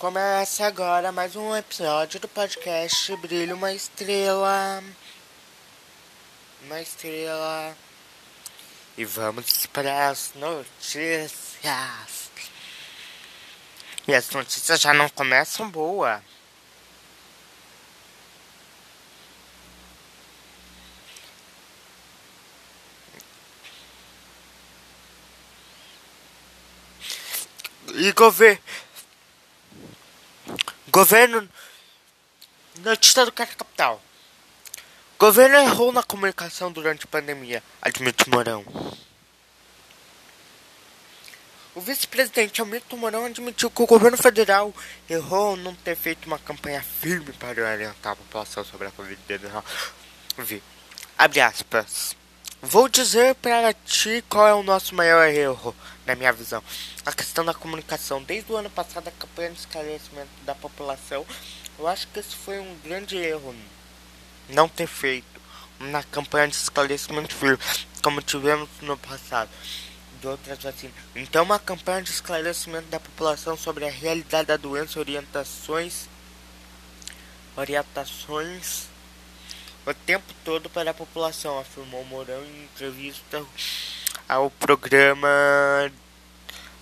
Começa agora mais um episódio do podcast Brilho uma Estrela. Uma estrela. E vamos para as notícias. E as notícias já não começam boa. E governo. Governo. Notícia do Cara Capital. Governo errou na comunicação durante a pandemia, admite Mourão. O vice-presidente Hamilton Mourão admitiu que o governo federal errou não ter feito uma campanha firme para orientar a população sobre a Covid-19. Abre aspas. Vou dizer para ti qual é o nosso maior erro, na minha visão. A questão da comunicação. Desde o ano passado, a campanha de esclarecimento da população, eu acho que esse foi um grande erro. Não ter feito uma campanha de esclarecimento firme, como tivemos no passado de outras vacinas. Então, uma campanha de esclarecimento da população sobre a realidade da doença, orientações, orientações o tempo todo para a população, afirmou Mourão em entrevista ao programa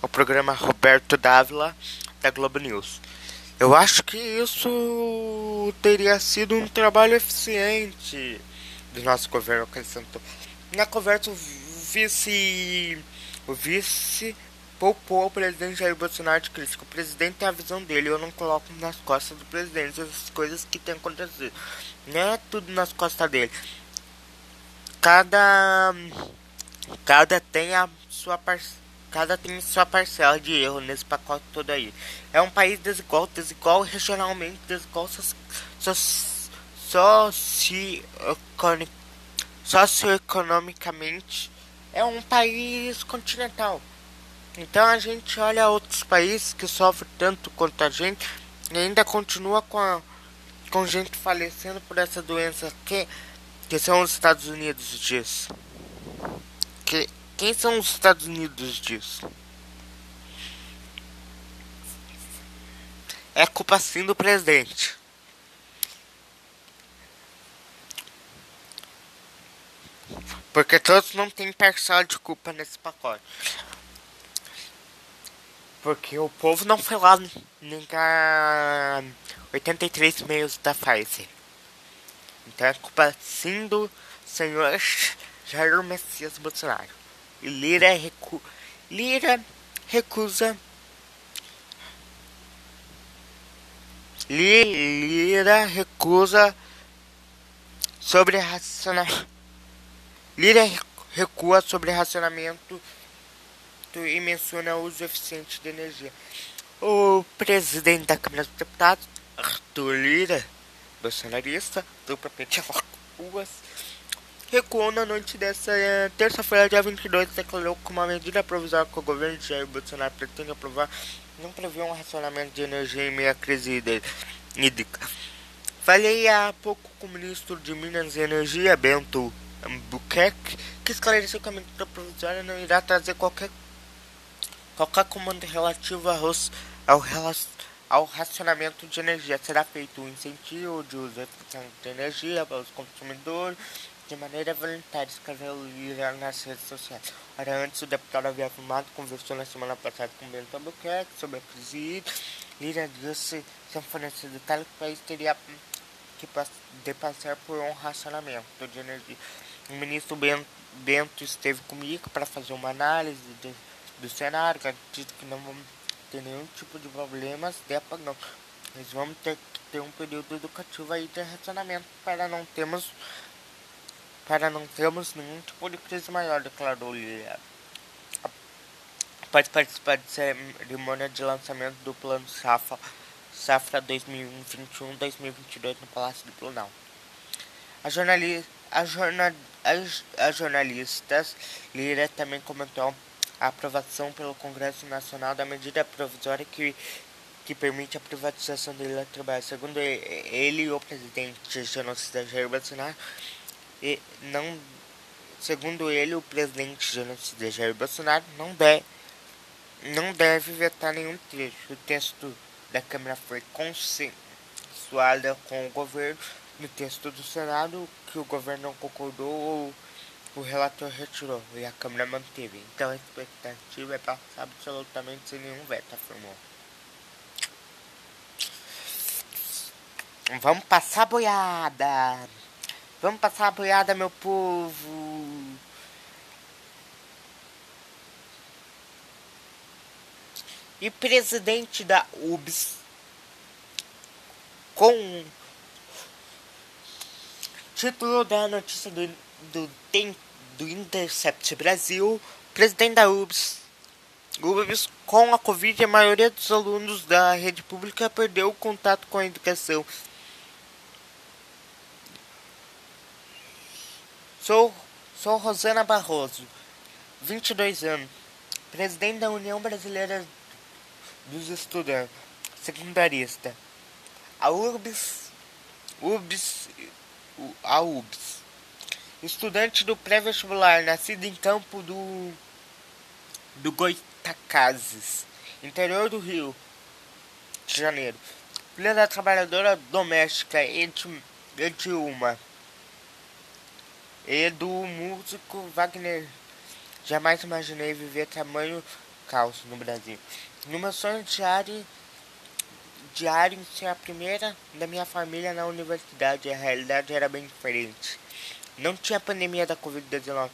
ao programa Roberto Dávila da Globo News. Eu acho que isso teria sido um trabalho eficiente do nosso governo, acrescentou. Na conversa, o vice, o vice poupou o presidente Jair Bolsonaro de crítica. O presidente tem a visão dele, eu não coloco nas costas do presidente as coisas que têm acontecido. Não é tudo nas costas dele. Cada cada tem a sua parcela cada tem sua parcela de erro nesse pacote todo aí. É um país desigual, desigual regionalmente, desigual socioeconomicamente. É um país continental. Então a gente olha outros países que sofrem tanto quanto a gente e ainda continua com, a, com gente falecendo por essa doença que, que são os Estados Unidos disso. Que, quem são os Estados Unidos disso? É culpa sim do presidente. Porque todos não têm parcela de culpa nesse pacote. Porque o povo não foi lá negar 83 meios da Pfizer. Então é culpa sim do senhor Jair Messias Bolsonaro. E Lira, recu Lira recusa. Lira recusa sobre racionamento. Lira recua sobre racionamento e menciona o uso eficiente de energia. O presidente da Câmara dos Deputados, Arthur Lira, bolsonarista, dupla pente ruas, recuou na noite dessa é, terça-feira, dia 22, declarou que uma medida provisória que o governo de Jair Bolsonaro pretende aprovar não prevê um racionamento de energia em meio à crise hídrica. Falei há pouco com o ministro de Minas e Energia, Bento Buquerque, que esclareceu que a medida provisória não irá trazer qualquer Qualquer comando relativo ao, ao, racionamento de energia será feito um incentivo de uso eficiente de energia para os consumidores de maneira voluntária, escreveu Lira nas redes sociais. Ora, antes o deputado havia afirmado, conversou na semana passada com Bento Albuquerque sobre a crise. Lira disse, sem fornecer detalhes, que o país teria que de passar por um racionamento de energia. O ministro Bento, Bento esteve comigo para fazer uma análise de do cenário, acredito que não vamos ter nenhum tipo de problemas de apagão. Mas vamos ter que ter um período educativo aí de relacionamento para não termos para não termos nenhum tipo de crise maior, declarou Lilia. Pode participar de cerimônia de lançamento do plano Safra, Safra 2021-2022 no Palácio do Planalto. A, jornali, a, as jornalistas Lira também comentou a aprovação pelo Congresso Nacional da medida provisória que, que permite a privatização da Eletrobras. Segundo ele, o presidente genocida Jair Bolsonaro, e não, segundo ele, o presidente genocida Jair Bolsonaro não deve, não deve vetar nenhum trecho. O texto da Câmara foi consensuada com o governo. No texto do Senado, que o governo não concordou, o relator retirou e a Câmara manteve. Então a expectativa é passar absolutamente sem nenhum veto, afirmou. Vamos passar boiada! Vamos passar a boiada, meu povo! E presidente da UBS com título da notícia do, do, do Intercept Brasil, presidente da UBS UBS com a Covid, a maioria dos alunos da rede pública perdeu o contato com a educação. Sou, sou Rosana Barroso, 22 anos, presidente da União Brasileira dos Estudantes, secundarista. A URBS, URBS, a UBS, estudante do pré-vestibular, nascido em Campo do, do Goitacazes, interior do Rio de Janeiro. Filha da trabalhadora doméstica Edilma e do músico Wagner. Jamais imaginei viver tamanho caos no Brasil. Meu sonho diário, diário ser a primeira da minha família na universidade, a realidade era bem diferente. Não tinha pandemia da Covid-19,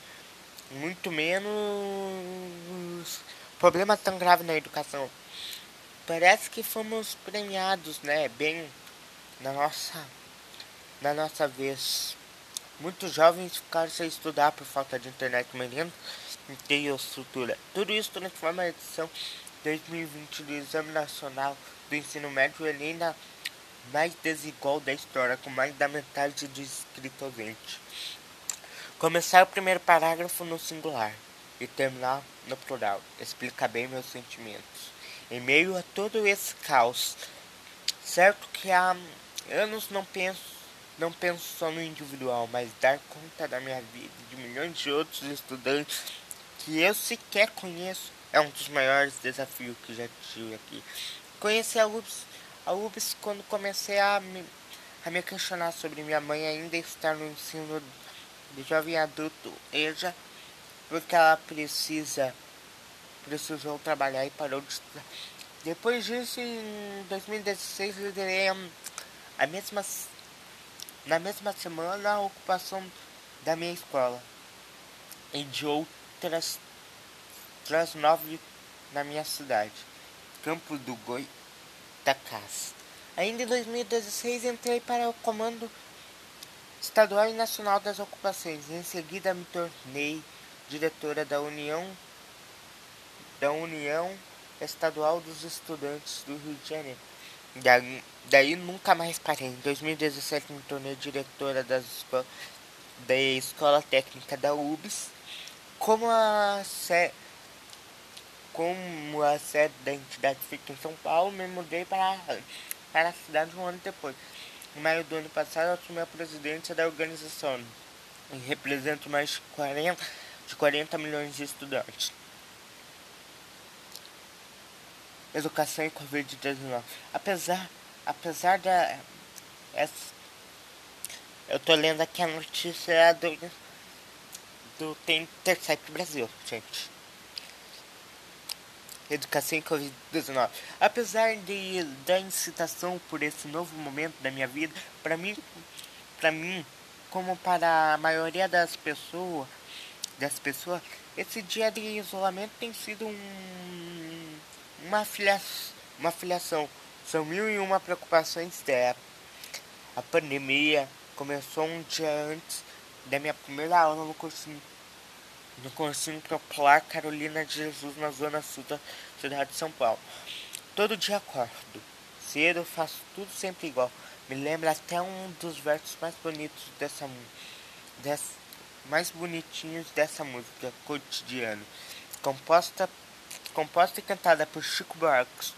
muito menos problemas tão graves na educação. Parece que fomos premiados, né? Bem na nossa, na nossa vez. Muitos jovens ficaram sem estudar por falta de internet menino e estrutura. Tudo isso transforma a edição 2020 do Exame Nacional do Ensino Médio em ainda mais desigual da história, com mais da metade do inscrito ausente. Começar o primeiro parágrafo no singular e terminar no plural explica bem meus sentimentos. Em meio a todo esse caos, certo que há anos não penso não penso só no individual, mas dar conta da minha vida de milhões de outros estudantes que eu sequer conheço é um dos maiores desafios que já tive aqui. Conheci a UBS, a UBS quando comecei a me, a me questionar sobre minha mãe ainda estar no ensino de jovem adulto, EJA, porque ela precisa precisou trabalhar e parou de. Depois disso, em 2016, liderei a, mesma na mesma semana, a ocupação da minha escola e de outras, outras nove na minha cidade, Campo do Goitacás. Ainda em 2016 entrei para o Comando Estadual e Nacional das Ocupações. Em seguida me tornei diretora da União da União Estadual dos Estudantes do Rio de Janeiro. Daí, daí nunca mais parei. Em 2017 me tornei diretora das da Escola Técnica da UBS. Como a, como a sede da entidade fica em São Paulo, me mudei para, para a cidade um ano depois. Em maio do ano passado, assumi a presidência da organização e represento mais de 40, de 40 milhões de estudantes. educação e Covid-19. Apesar, apesar da. Essa, eu tô lendo aqui a notícia do, do Tem Intercept Brasil, gente. Educação e Covid-19. Apesar de, da incitação por esse novo momento da minha vida, para mim, para mim, como para a maioria das pessoas, das pessoas, esse dia de isolamento tem sido um uma, uma filiação. São mil e uma preocupações dela. A pandemia começou um dia antes da minha primeira aula no cursinho, no cursinho popular Carolina de Jesus, na zona sul da cidade de São Paulo. Todo dia acordo cedo, faço tudo sempre igual. Me lembra até um dos versos mais bonitos dessa música, mais bonitinhos dessa música cotidiano, composta composta e cantada por Chico Buarque.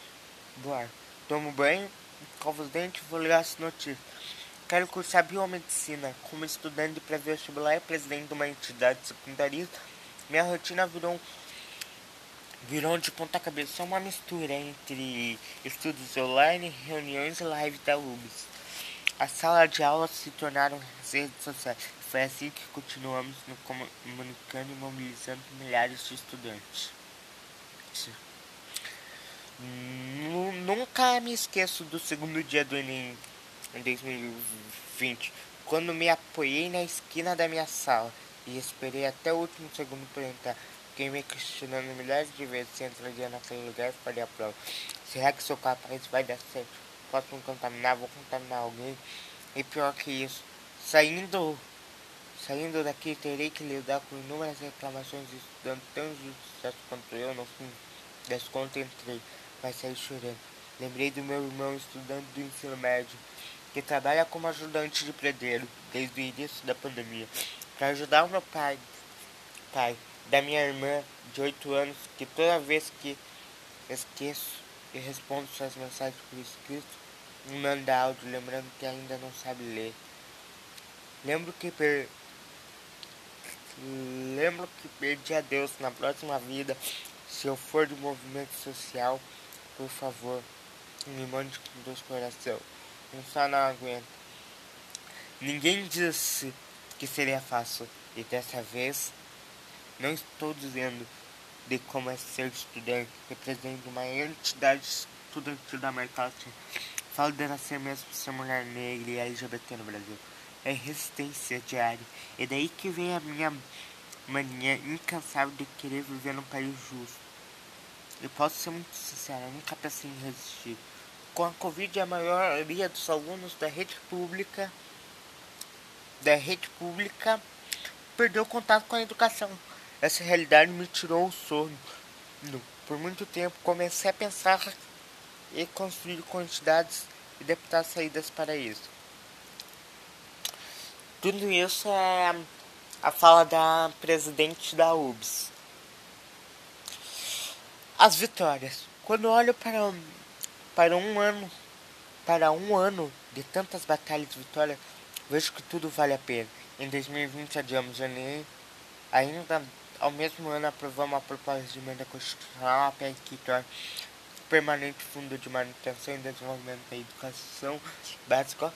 Buarque. Tomo banho, escovo os dentes e vou ler as notícias. Quero cursar biomedicina. Como estudante de pré-vestibular e presidente de uma entidade secundarista, minha rotina virou virou de ponta cabeça uma mistura entre estudos online, reuniões e live da UBS. A sala de aula se tornaram redes sociais. Foi assim que continuamos nos comunicando e mobilizando milhares de estudantes. Nunca me esqueço do segundo dia do Enem em 2020, quando me apoiei na esquina da minha sala e esperei até o último segundo para entrar. Fiquei me questionando milhares de vezes se entraria naquele lugar e faria a prova. Será que sou capaz? Vai dar certo? Posso me contaminar? Vou contaminar alguém? E pior que isso, saindo, saindo daqui terei que lidar com inúmeras reclamações de estudantes tão injustiçados quanto eu. No fim, desconcentrei, vai sair chorando. Lembrei do meu irmão estudante do ensino médio, que trabalha como ajudante de predeiro desde o início da pandemia para ajudar o meu pai, pai, da minha irmã de 8 anos, que toda vez que esqueço e respondo suas mensagens por escrito, me manda áudio lembrando que ainda não sabe ler. Lembro que per... lembro que perdi a Deus na próxima vida. Se eu for de movimento social, por favor, me mande com dois coração. Um só não aguenta. Ninguém disse que seria fácil. E dessa vez, não estou dizendo de como é ser estudante, represento uma entidade estudantil da América Latina. Falo de nascer mesmo ser mulher negra e LGBT no Brasil. É resistência diária. E daí que vem a minha mania incansável de querer viver num país justo. Eu posso ser muito sincero, eu nunca pensei em resistir. Com a Covid, a maioria dos alunos da rede pública da rede pública perdeu contato com a educação. Essa realidade me tirou o sono. Por muito tempo comecei a pensar e construir quantidades e deputar saídas para isso. Tudo isso é a fala da presidente da UBS. As vitórias. Quando olho para, para um ano, para um ano de tantas batalhas de vitória, Vejo que tudo vale a pena. Em 2020 adiamos janeiro. Ainda ao mesmo ano aprovamos a proposta de emenda constitucional, a PEC que torna permanente fundo de manutenção e desenvolvimento da educação básica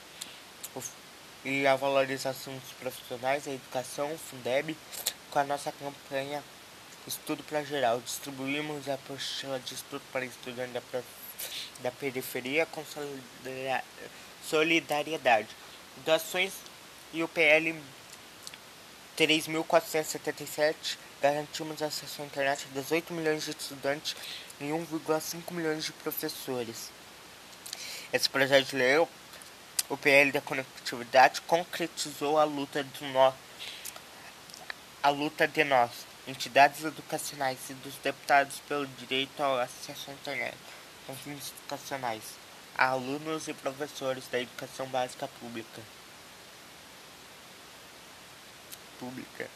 e a valorização dos profissionais, a educação, o Fundeb, com a nossa campanha Estudo para Geral. Distribuímos a apostila de estudo para estudantes da, da periferia com solidariedade doações e o PL 3.477 garantimos acesso à internet a 18 milhões de estudantes e 1,5 milhões de professores. Esse projeto de lei, o PL da conectividade, concretizou a luta do nó, a luta de nós, entidades educacionais e dos deputados pelo direito ao acesso à internet, com fins educacionais a alunos e professores da educação básica pública. Pública.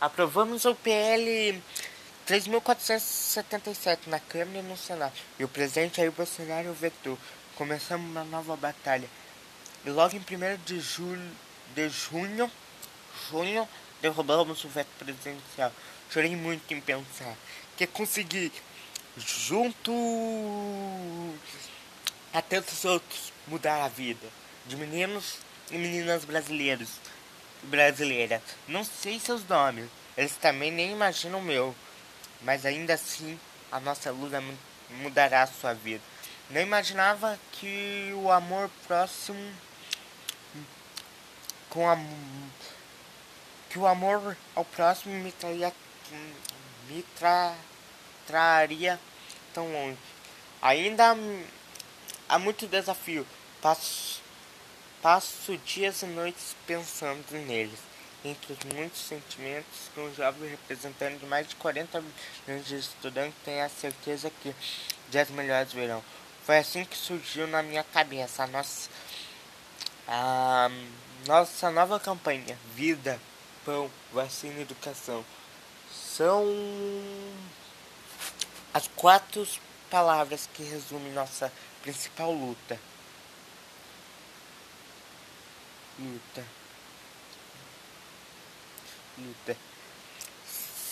Aprovamos o PL 3.477 na Câmara e no Senado. E o presidente Jair Bolsonaro vetou. Começamos uma nova batalha. E logo em 1 de julho, de junho, junho, derrubamos o veto presidencial. Chorei muito em pensar que consegui junto a tantos outros mudar a vida de meninos e meninas brasileiros brasileiras. Não sei seus nomes, eles também nem imaginam o meu, mas ainda assim a nossa luta mudará a sua vida. Não imaginava que o amor próximo com a que o amor ao próximo me traria me tra traria tão longe. Ainda há muito desafio. Passo, passo dias e noites pensando neles. Entre os muitos sentimentos que um jovem representante de mais de 40 milhões de estudantes tem a certeza que dias melhores virão. Foi assim que surgiu na minha cabeça a nossa, a nossa nova campanha: Vida, Pão, Vacina e Educação. São as quatro palavras que resumem nossa principal luta. Luta. Luta.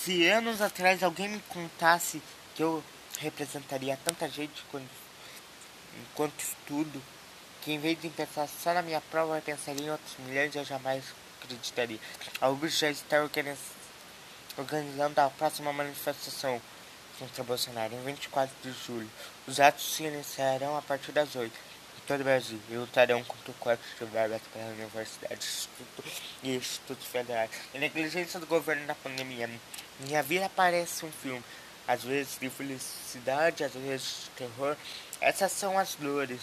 se anos atrás alguém me contasse que eu representaria tanta gente quando, enquanto estudo, que em vez de pensar só na minha prova, eu pensaria em outros milhões, eu jamais acreditaria. Alguns já estão organizando a próxima manifestação contra Bolsonaro em 24 de julho. Os atos se iniciarão a partir das 8 em todo o Brasil e lutarão contra o corte de verbas para universidades e institutos federais. A negligência do governo na pandemia. Minha vida parece um filme. Às vezes de felicidade, às vezes de terror. Essas são as dores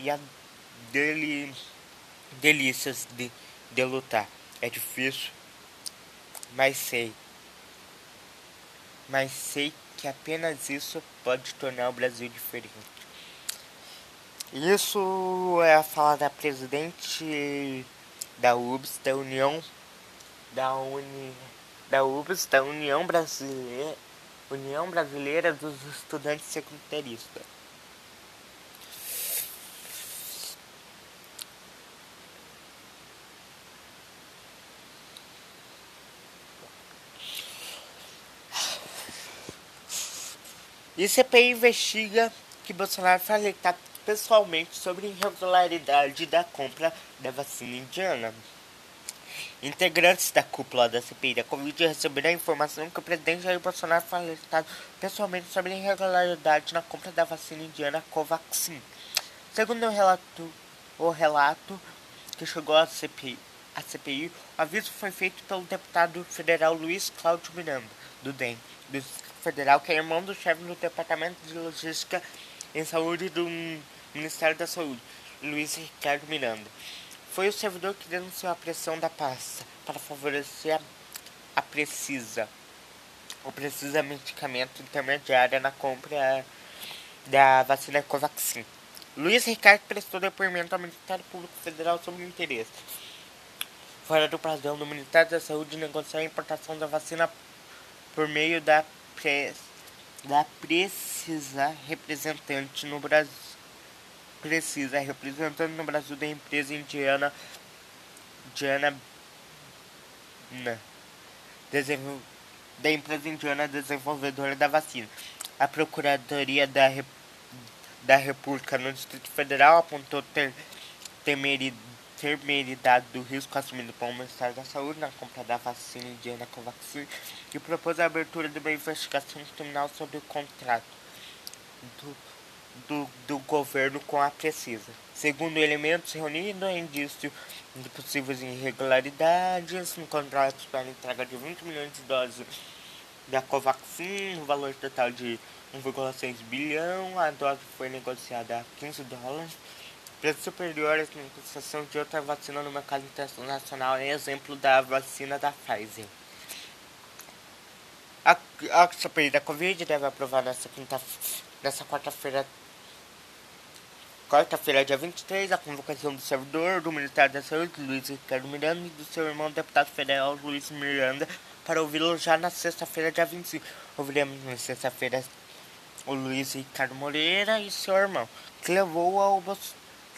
e as delícias de, de lutar. É difícil, mas sei. Mas sei que apenas isso pode tornar o Brasil diferente. Isso é a fala da presidente da UBS, da União da Uni, da UBS, da União Brasileira, União Brasileira dos Estudantes Secundaristas. E CPI investiga que Bolsonaro alertado pessoalmente sobre irregularidade da compra da vacina indiana. Integrantes da cúpula da CPI da Covid receberam a informação que o presidente Jair Bolsonaro foi alertado pessoalmente sobre irregularidade na compra da vacina indiana Covaxin. Segundo o relato, o relato que chegou à CPI, à CPI, o aviso foi feito pelo deputado federal Luiz Cláudio Miranda, do DEM, do Federal, que é irmão do chefe do Departamento de Logística em Saúde do Ministério da Saúde, Luiz Ricardo Miranda. Foi o servidor que denunciou a pressão da pasta para favorecer a, Precisa, o Precisa Medicamento Intermediária na compra da vacina Covaxin. Luiz Ricardo prestou depoimento ao Ministério Público Federal sobre o interesse, fora do padrão do Ministério da Saúde, negociar a importação da vacina por meio da da precisa representante no Brasil precisa representante no Brasil da empresa indiana Diana da empresa indiana desenvolvedora da vacina. A Procuradoria da, da República no Distrito Federal apontou ter temeridade temeridade do risco assumido pelo Ministério da Saúde na compra da vacina indiana Covaxin e propôs a abertura de uma investigação criminal sobre o contrato do, do, do governo com a Precisa. Segundo elementos reunidos, é indício de possíveis irregularidades no contrato para a entrega de 20 milhões de doses da Covaxin, o valor total de 1,6 bilhão. A dose foi negociada a 15 dólares preços superiores na negociação de outra vacina no mercado internacional é exemplo da vacina da Pfizer. A, a CPI da Covid deve aprovar nessa, quinta, nessa quarta-feira, quarta-feira, dia 23, a convocação do servidor do Ministério da Saúde, Luiz Ricardo Miranda, e do seu irmão, deputado federal Luiz Miranda, para ouvi-lo já na sexta-feira, dia 25. Ouviremos na sexta-feira o Luiz Ricardo Moreira e seu irmão, que levou ao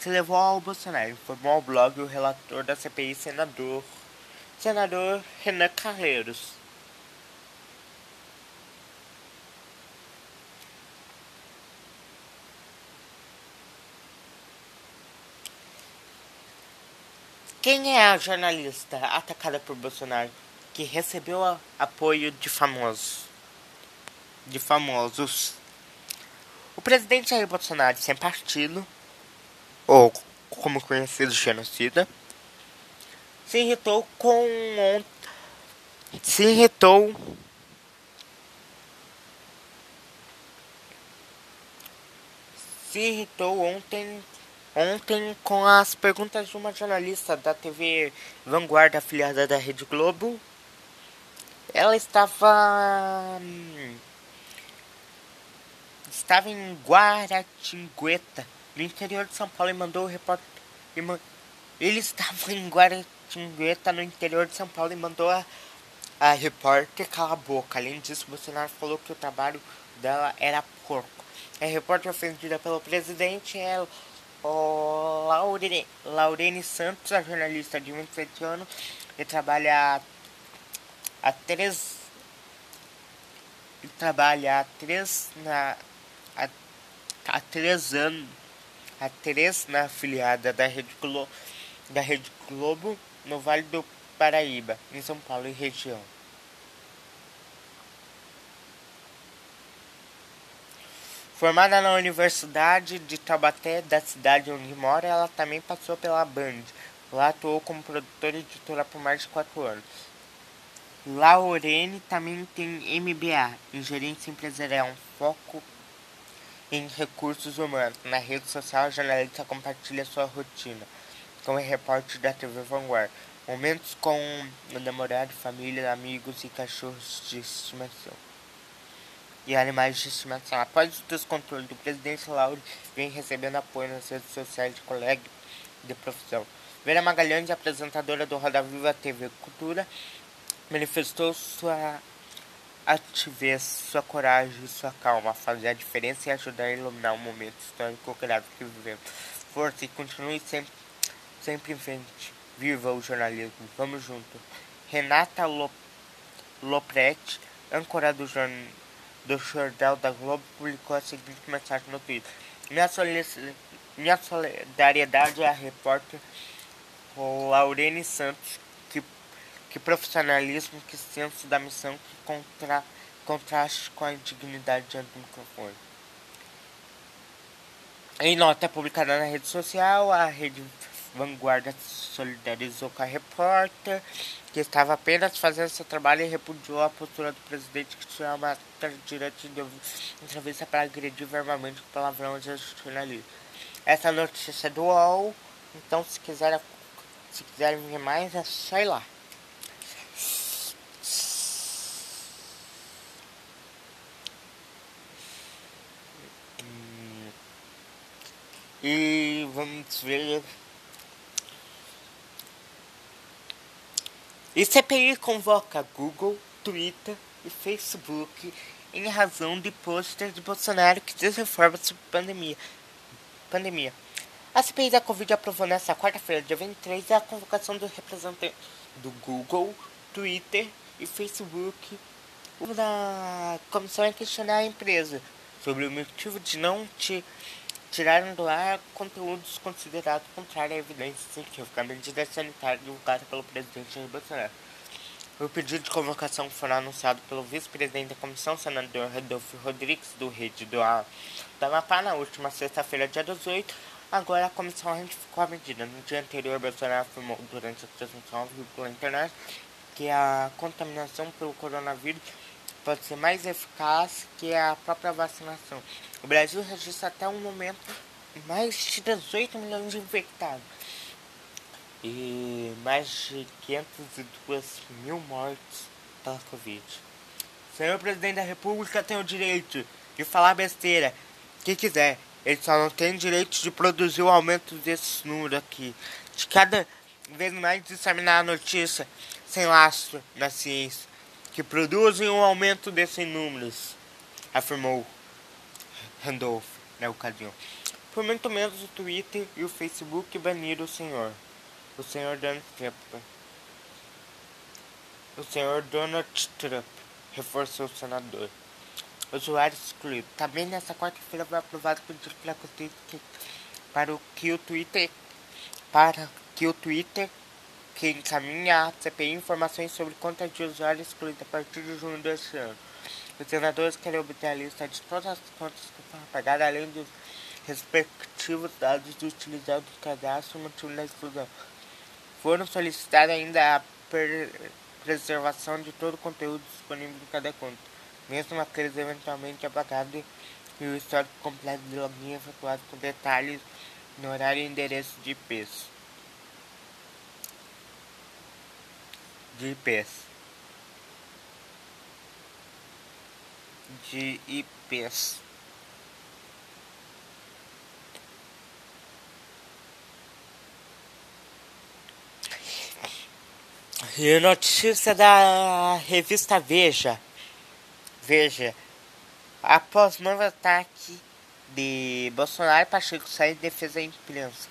se levou ao Bolsonaro, informou ao blog o relator da CPI, senador, senador Renan Carreiros. Quem é a jornalista atacada por Bolsonaro que recebeu apoio de famosos? De famosos. O presidente Jair Bolsonaro, sem partido, ou como conhecido genocida, se irritou com se irritou se irritou ontem ontem com as perguntas de uma jornalista da TV Vanguarda afiliada da Rede Globo. Ela estava estava em Guaratingueta no interior de São Paulo e mandou o repórter. Ele estava em Guaratingueta, no interior de São Paulo, e mandou a, a repórter calar a boca. Além disso, Bolsonaro falou que o trabalho dela era porco. A repórter ofendida pelo presidente é o Laurene, Laurene Santos, a jornalista de 27 anos, e trabalha há, três e trabalha há três, na, há três anos há três na afiliada da Rede, Globo, da Rede Globo no Vale do Paraíba, em São Paulo e região. Formada na Universidade de Taubaté, da cidade onde mora, ela também passou pela Band. Lá atuou como produtora e editora por mais de quatro anos. Laurene também tem MBA em Gerência Empresarial, foco em recursos humanos. Na rede social, a jornalista compartilha sua rotina com o repórter da TV Vanguard. Momentos com o namorado, família, amigos e cachorros de estimação e animais de estimação. Após o descontrole do presidente Lauro, vem recebendo apoio nas redes sociais de colegas de profissão. Vera Magalhães, apresentadora do Roda Viva TV Cultura, manifestou sua ativez, sua coragem e sua calma, fazer a diferença e ajudar a iluminar o momento histórico grave que vivemos. Força e continue sempre, sempre em frente. Viva o jornalismo, vamos junto. Renata Lopretti, âncora do do Jornal da Globo publicou a seguinte mensagem no Twitter. Minha, minha solidariedade à repórter Laurene Santos, que, profissionalismo, que senso da missão, que contra, contraste com a dignidade diante do microfone. Em nota publicada na rede social, a rede Vanguarda solidarizou com a repórter, que estava apenas fazendo seu trabalho e repudiou a postura do presidente que tinha uma de entrevista para agredir verbalmente com palavrões e jornalistas. Essa notícia é do UOL, então se quiser se quiserem ver mais é só ir lá. E vamos ver E CPI convoca Google, Twitter e Facebook em razão de pôster de Bolsonaro que diz reforma sobre pandemia. pandemia. A CPI da Covid aprovou nesta quarta-feira, dia 23, a convocação do representante do Google, Twitter e Facebook da comissão é questionar a empresa sobre o motivo de não te tiraram do ar conteúdos considerados contrários à evidência científica, a medida sanitária divulgada pelo presidente Jair Bolsonaro. O pedido de convocação foi anunciado pelo vice-presidente da comissão, senador Rodolfo Rodrigues, do Rede do, Amapá, na última sexta-feira, dia 18. Agora, a comissão ratificou a medida. No dia anterior, Bolsonaro afirmou durante a transmissão ao vivo pela internet que a contaminação pelo coronavírus pode ser mais eficaz que a própria vacinação. O Brasil registra até o momento mais de 18 milhões de infectados e mais de 502 mil mortes pela Covid. Senhor Presidente da República tem o direito de falar besteira que quiser. Ele só não tem direito de produzir o aumento desse número aqui. De cada vez mais disseminar a notícia sem lastro na ciência que produzem um aumento desses números, afirmou Randolph na ocasião. Por muito menos o Twitter e o Facebook baniram o senhor. O senhor Donald Trump. O senhor Donald Trump reforçou o senador. Usuário excluído. Também nessa quarta-feira foi aprovado o pedido pela para o que o Twitter para que o Twitter que encaminha à CPI informações sobre contas de usuários excluídas a partir de junho deste ano. Os senadores querem obter a lista de todas as contas que foram apagadas, além dos respectivos dados utilizados no cadastro e motivo da exclusão. Foram solicitadas ainda a preservação de todo o conteúdo disponível em cada conta, mesmo aqueles eventualmente apagados e o histórico completo de login efetuado com detalhes no horário e endereço de IPs. de IPs. De IPs. E notícia da revista Veja. Veja. Após novo ataque de Bolsonaro, Pacheco sai de defesa da imprensa.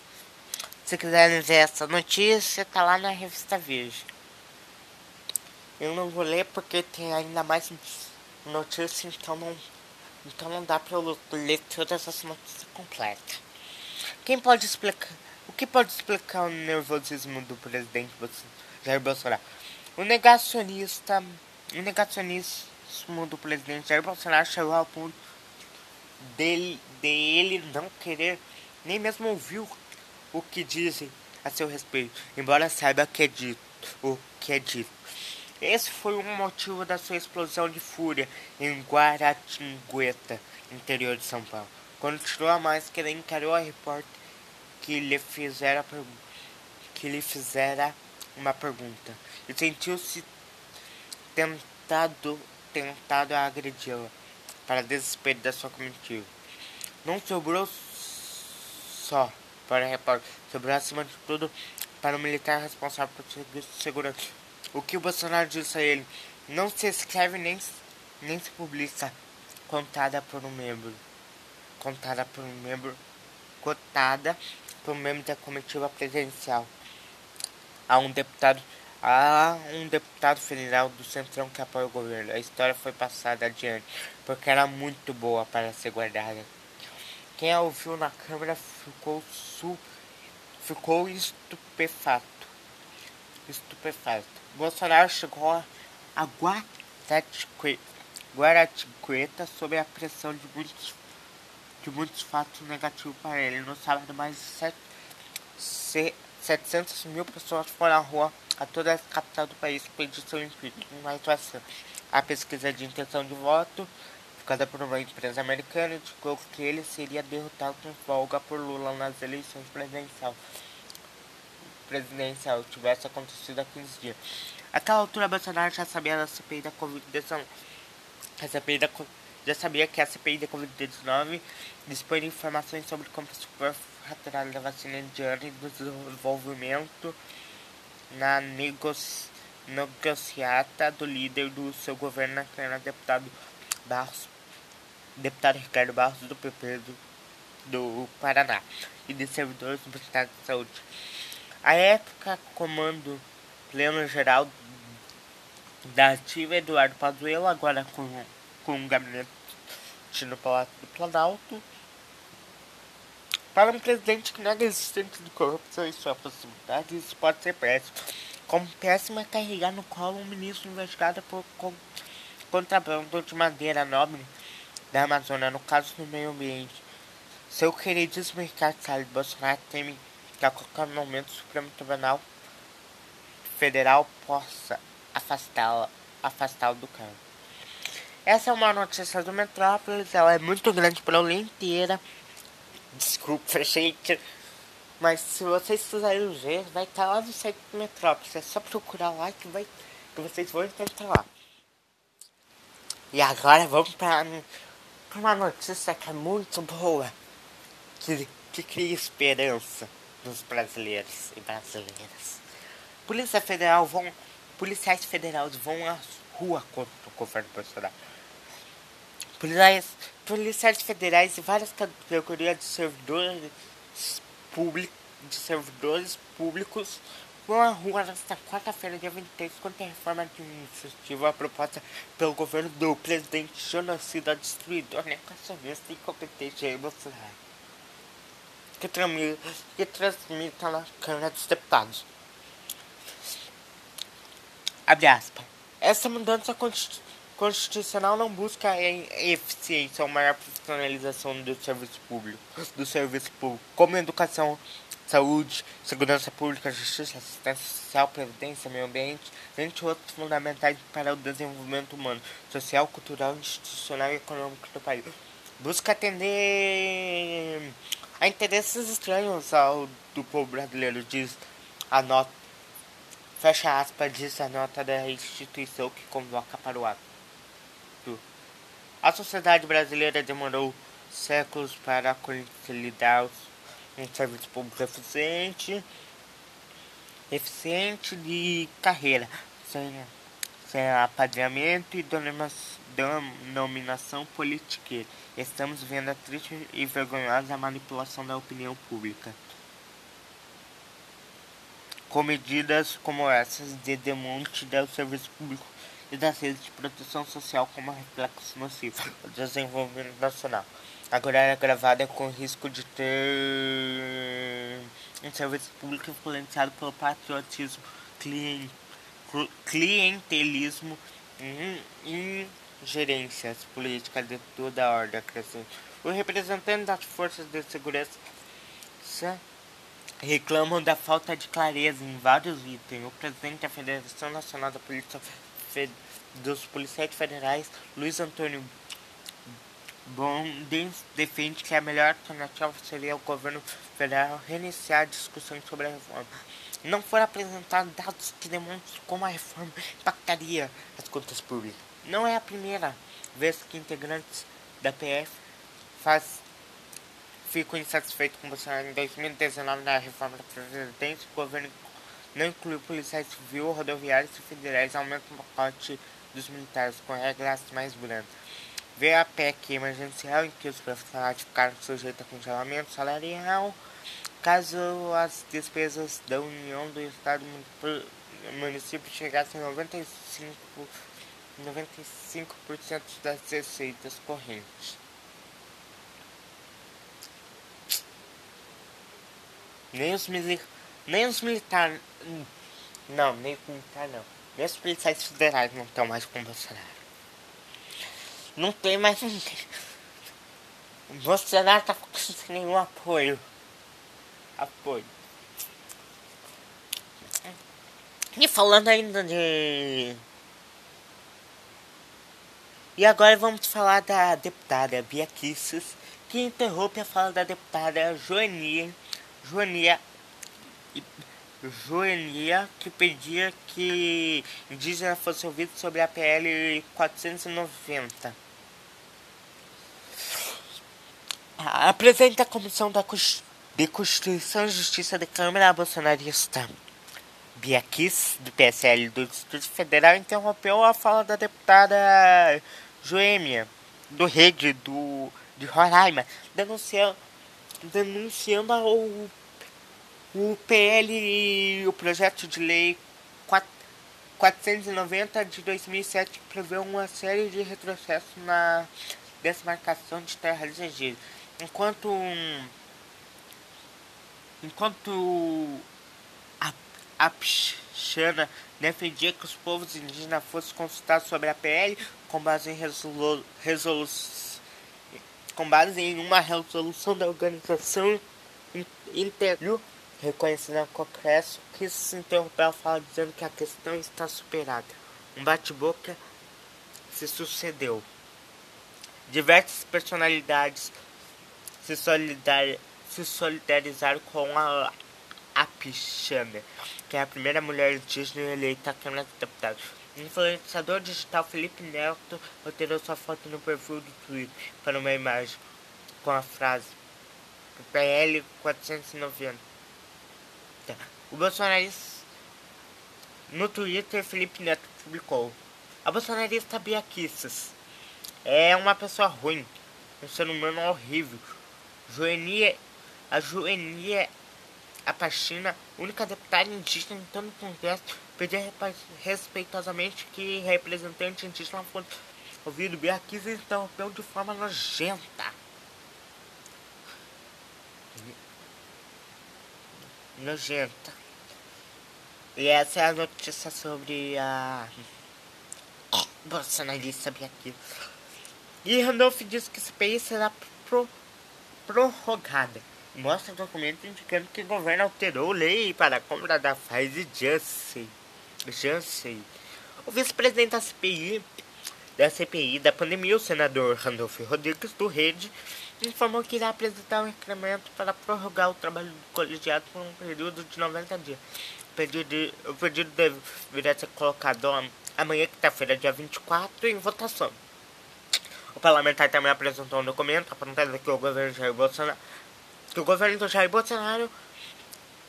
Se quiserem ver essa notícia, tá lá na revista Veja. Eu não vou ler porque tem ainda mais notícia, então não, então não dá para eu ler todas as notícias completas. Quem pode explicar? O que pode explicar o nervosismo do presidente Jair Bolsonaro? O negacionista, o negacionismo do presidente Jair Bolsonaro chegou ao ponto dele, dele não querer nem mesmo ouvir o que dizem a seu respeito, embora saiba que é dito, o que é dito. Esse foi o motivo da sua explosão de fúria em Guaratingueta, interior de São Paulo. Quando tirou a máscara, encarou a repórter que lhe fizera, que lhe fizera uma pergunta e sentiu-se tentado, tentado a agredi-la para desespero da sua comitiva. Não sobrou só para a repórter, sobrou acima de tudo para o militar responsável por segurança. O que o Bolsonaro disse a ele não se escreve nem, nem se publica, contada por um membro. Contada por um membro, cotada por um membro da comitiva presidencial. A um deputado a um deputado federal do Centrão que apoia o governo. A história foi passada adiante, porque era muito boa para ser guardada. Quem a ouviu na câmera ficou, su, ficou estupefato. Estupefato. Bolsonaro chegou a Guaratingueta sob a pressão de muitos, de muitos fatos negativos para ele. No sábado, mais de 700 mil pessoas foram à rua a toda a capital do país pedir seu impeachment. Mas a pesquisa de intenção de voto, ficada por uma empresa americana, indicou que ele seria derrotado com folga por Lula nas eleições presidenciais presidencial tivesse acontecido há 15 dias. Aquela altura, Bolsonaro já sabia da CPI da Covid-19. A CPI da já sabia que a CPI da Covid-19 dispõe de informações sobre como se faturada da vacina indiana e do desenvolvimento na negoci negociata do líder do seu governo na Câmara, deputado Barros, deputado Ricardo Barros do PP do, do Paraná e de servidores do Estado de Saúde. A época, comando pleno geral da ativa Eduardo Pazuello, agora com, com um gabinete no Palácio do Planalto, para um presidente que nega a existência de corrupção e sua possibilidade, isso pode ser péssimo. Como péssimo é carregar no colo um ministro investigado por contrabando de madeira nobre da Amazônia, no caso do meio ambiente. Seu queridíssimo Ricardo Salles Bolsonaro teme que a qualquer momento o Supremo Tribunal Federal possa afastá-lo afastá do cargo. Essa é uma notícia do Metrópolis, ela é muito grande para a ler inteira. Desculpa, gente. Mas se vocês quiserem ver, vai estar lá no site do Metrópolis. É só procurar lá que, vai, que vocês vão encontrar lá. E agora vamos para uma notícia que é muito boa. Que, que cria esperança dos brasileiros e brasileiras. Polícia Federal vão, policiais federais vão à rua contra o governo Bolsonaro. Policiais, policiais federais e várias categorias de servidores públicos, de servidores públicos vão à rua nesta quarta-feira, dia 23, contra a reforma administrativa proposta pelo governo do presidente genocida destruidor negacionista e incompetente Bolsonaro que, tramita, que transmita na Câmara dos Deputados. Abre aspas. Essa mudança constitucional não busca eficiência ou maior profissionalização do serviço público, do serviço público, como educação, saúde, segurança pública, justiça, assistência social, previdência, meio ambiente, entre outros fundamentais para o desenvolvimento humano, social, cultural, institucional e econômico do país. Busca atender Há interesses estranhos ao do povo brasileiro, diz a nota. Fecha aspas, diz a nota da instituição que convoca para o ato. A sociedade brasileira demorou séculos para consolidar um serviço público eficiente, eficiente de carreira, sem, sem apadrinhamento e denominação política. Estamos vendo a triste e vergonhosa manipulação da opinião pública. Com medidas como essas de demonte do serviço público e das redes de proteção social como reflexo nocivo do desenvolvimento nacional. Agora é gravada com risco de ter um serviço público influenciado pelo patriotismo, clientelismo e ingerências políticas de toda a ordem crescente. Os representantes das forças de segurança reclamam da falta de clareza em vários itens. O presidente da Federação Nacional da Polícia dos Policiais Federais, Luiz Antônio Bondens, defende que a melhor alternativa seria o governo federal reiniciar discussões sobre a reforma. Não foram apresentados dados que demonstram como a reforma impactaria as contas públicas. Não é a primeira vez que integrantes da PF faz, ficam insatisfeitos com Bolsonaro. Em 2019, na reforma da Presidência, o governo não incluiu policiais civis, rodoviários e federais, aumenta o pacote dos militares com regras mais brandas. Veio a PEC emergencial em que os profissionais ficaram sujeitos a congelamento salarial caso as despesas da União do Estado e município chegassem a 95, 95% das receitas correntes. Nem os, nem os militares. Não, nem os militares não. Nem os policiais federais não estão mais com Bolsonaro. Não tem mais ninguém. O Bolsonaro tá sem nenhum apoio. Apoio. E falando ainda de. E agora vamos falar da deputada Bia Kisses, que interrompe a fala da deputada Joania Joania, Joania que pedia que indígena fosse ouvido sobre a PL 490. Apresenta a Comissão da de Constituição e Justiça da Câmara Bolsonarista. Bia Kiss, do PSL do Distrito Federal, interrompeu a fala da deputada Joêmia, do Rede do, de Roraima, denunciando denunciando o, o PL, o projeto de lei 490 de 2007 que prevê uma série de retrocessos na desmarcação de terras indígenas. Enquanto enquanto a, a Pixana defendia que os povos indígenas fossem consultados sobre a PL com base em resolu, com base em uma resolução da Organização Integral reconhecida no Congresso, que se interrompeu a fala dizendo que a questão está superada. Um bate-boca se sucedeu. Diversas personalidades se, se solidarizaram com a Apichana, que é a primeira mulher indígena eleita à Câmara dos Deputados. Influenciador digital Felipe Neto alterou sua foto no perfil do Twitter para uma imagem com a frase PL 490. O bolsonarista no Twitter Felipe Neto publicou A bolsonarista Bia é uma pessoa ruim, um ser humano horrível. Joenia, a Joenia a Pachina, única deputada indígena em todo o Congresso, pediu respeitosamente que representante indígena fosse ouvido bem aqui e interrompeu de forma nojenta. Nojenta. E essa é a notícia sobre a bolsonarista aqui. E Randolph disse que país será pro, prorrogada mostra documento indicando que o governo alterou lei para a compra da Pfizer Janssen. Janssen. O vice-presidente da CPI, da CPI da pandemia, o senador Randolph Rodrigues do Rede, informou que irá apresentar um incremento para prorrogar o trabalho do colegiado por um período de 90 dias. O pedido, o pedido deverá ser colocado amanhã, quinta-feira, dia 24, em votação. O parlamentar também apresentou um documento apontando que o governo Jair Bolsonaro que o governo do Jair Bolsonaro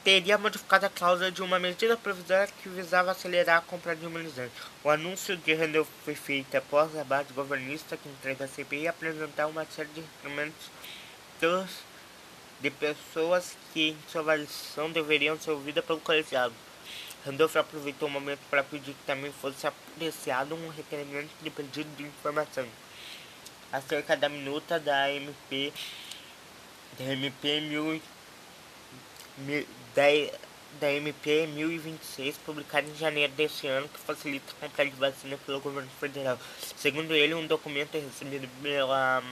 teria modificado a cláusula de uma medida provisória que visava acelerar a compra de imunizantes. O anúncio de Rendeu foi feito após a base governista que entrega a CPI apresentar uma série de instrumentos de pessoas que, em sua avaliação, deveriam ser ouvidas pelo colegiado. Randolph aproveitou o momento para pedir que também fosse apreciado um requerimento de pedido de informação acerca da minuta da MP da MP 1000, da, da MP 1026 publicada em janeiro deste ano que facilita a compra de vacina pelo governo federal. Segundo ele, um documento recebido pela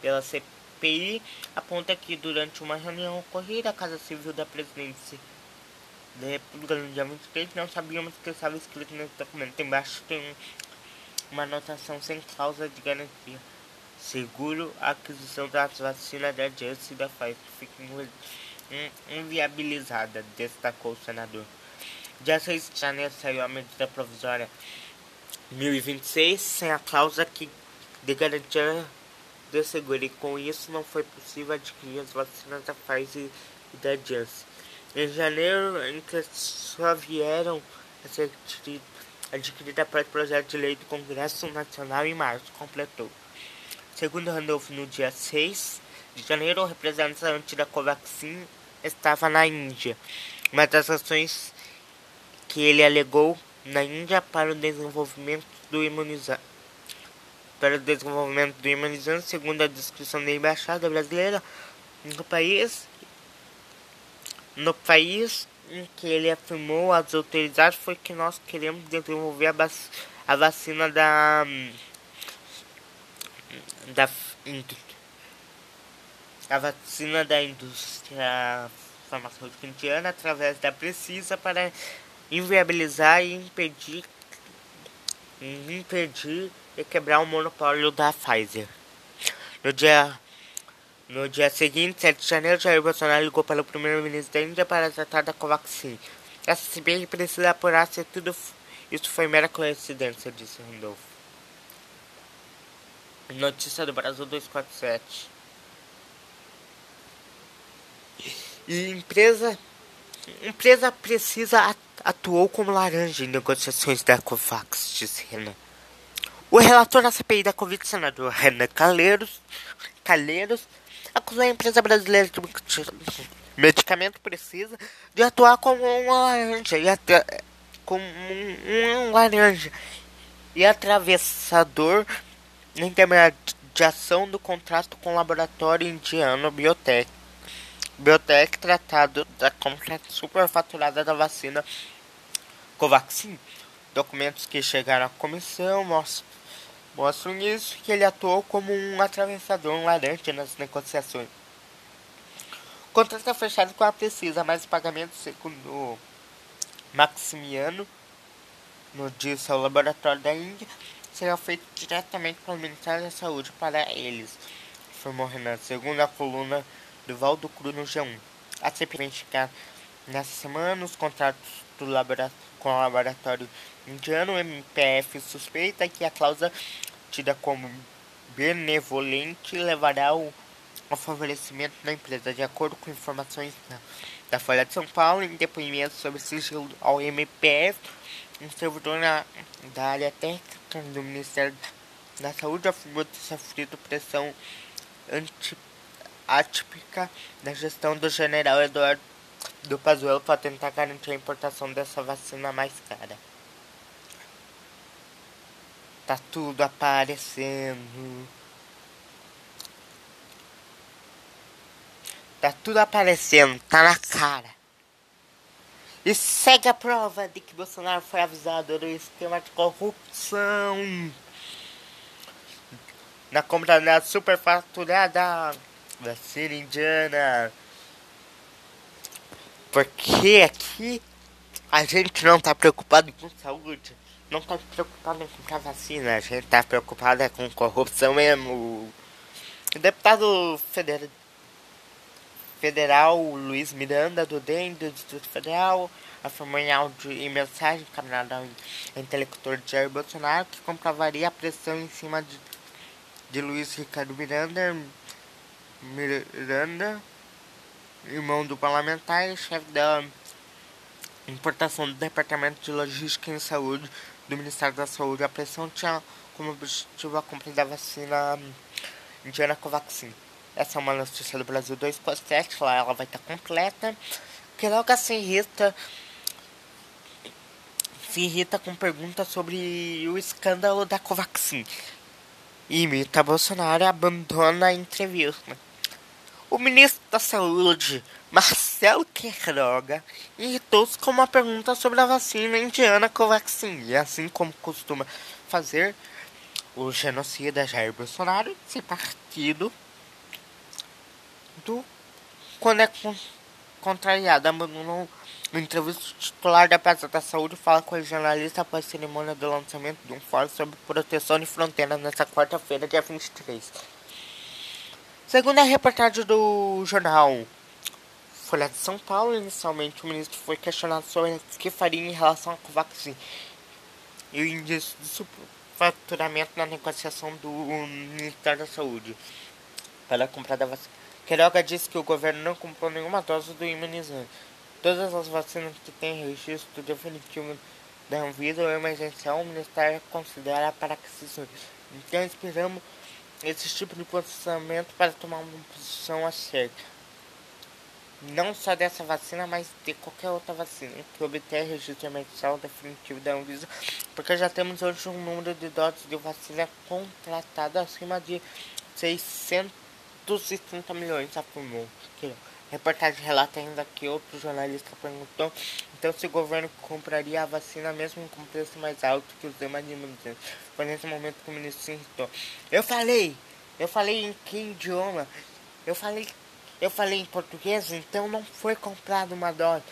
pela CPI aponta que durante uma reunião ocorrida à Casa Civil da Presidência da República no dia 23, não sabíamos que estava escrito nesse documento. Embaixo tem uma anotação sem cláusula de garantia. Seguro a aquisição das vacinas da Janssen e da Pfizer fica inviabilizada, destacou o senador. Dia 6 de janeiro saiu a medida provisória 1026 sem a cláusula que de garantia de seguro e com isso não foi possível adquirir as vacinas da Pfizer e da Janssen. Em janeiro, em que só vieram a ser adquirida para o projeto de lei do Congresso Nacional em março, completou. Segundo Randolph, no dia 6 de janeiro, o representante da Covaxin estava na Índia. Uma das ações que ele alegou na Índia para o desenvolvimento do imunizante para o desenvolvimento do imunizante, segundo a descrição da embaixada brasileira no país, no país em que ele afirmou às autoridades foi que nós queremos desenvolver a, vac a vacina da da a vacina da indústria farmacêutica indiana através da Precisa para inviabilizar e impedir impedir e quebrar o monopólio da Pfizer. No dia no dia seguinte, 7 de janeiro, Jair Bolsonaro ligou para o primeiro-ministro da Índia para tratar da Covaxin. Essa CPI precisa apurar se tudo isso foi mera coincidência, disse Randolph. Notícia do Brasil 247. E empresa, empresa precisa atuou como laranja em negociações da Covax, disse Renan. O relator da CPI da Covid, senador Renan Calheiros, Calheiros acusou a empresa brasileira de medicamento precisa de atuar como uma laranja e como um, um laranja e atravessador na intermediação do contrato com o laboratório indiano Biotech. Biotech tratado da compra superfaturada da vacina Covaxin. Documentos que chegaram à comissão mostram mostram isso que ele atuou como um atravessador, laranja nas negociações. O contrato é fechado com a Precisa, mas o pagamento, segundo Maximiano, no disse ao laboratório da Índia, será feito diretamente pelo Ministério da Saúde para eles, informou Renan, segundo a coluna do Valdo Cru no G1. A CPI vem chegar nessa semana os contratos do com o laboratório indiano, o MPF suspeita que a cláusula tida como benevolente levará ao, ao favorecimento da empresa, de acordo com informações da, da Folha de São Paulo, em depoimento sobre sigilo ao MPF, um servidor na, da área técnica do Ministério da Saúde afirmou ter sofrido pressão anti, atípica da gestão do general Eduardo do Pazuello para tentar garantir a importação dessa vacina mais cara. Tá tudo aparecendo. Tá tudo aparecendo, tá na cara. E segue a prova de que Bolsonaro foi avisado do esquema de corrupção. Na compra da superfaturada vacina indiana. Porque aqui a gente não tá preocupado com saúde não tá preocupado em comprar vacina, a gente tá preocupado é com corrupção mesmo. O deputado federal, federal Luiz Miranda, do DEM, do Distrito Federal, afirmou em áudio e mensagem encaminhada ao intelector Jair Bolsonaro que comprovaria a pressão em cima de, de Luiz Ricardo Miranda, Miranda, irmão do parlamentar e chefe da importação do Departamento de Logística e Saúde do Ministério da Saúde. A pressão tinha como objetivo a compra da vacina indiana Covaxin. Essa é uma notícia do Brasil 247, lá ela vai estar completa. Que logo assim Rita se irrita com perguntas sobre o escândalo da Covaxin. Imita Bolsonaro abandona a entrevista. O ministro da Saúde, Marcelo Queiroga, irritou-se com uma pergunta sobre a vacina indiana Covaxin. E assim como costuma fazer o genocida Jair Bolsonaro, esse partido do quando é contrariado, abandonou no entrevista titular da Praça da Saúde fala com o jornalista após a cerimônia do lançamento de um fórum sobre proteção de fronteiras nesta quarta-feira, dia 23. Segundo a reportagem do jornal Folha de São Paulo, inicialmente o ministro foi questionado sobre o que faria em relação à Covaxin e o índice de superfaturamento na negociação do Ministério da Saúde para a compra da vacina. Queiroga disse que o governo não comprou nenhuma dose do imunizante. Todas as vacinas que têm registro definitivo da Anvisa ou emergencial, o Ministério considera para que se Então esperamos esse tipo de posicionamento para tomar uma posição acerca. Não só dessa vacina, mas de qualquer outra vacina que obter registro emergencial definitivo da Anvisa, porque já temos hoje um número de doses de vacina contratada acima de 630 milhões, afirmou. Reportagem relata ainda que outro jornalista perguntou então se o governo compraria a vacina mesmo com preço mais alto que os demais imunizantes. Foi nesse momento que o ministro se irritou. Eu falei, eu falei em que idioma? Eu falei, eu falei em português, então não foi comprada uma dose.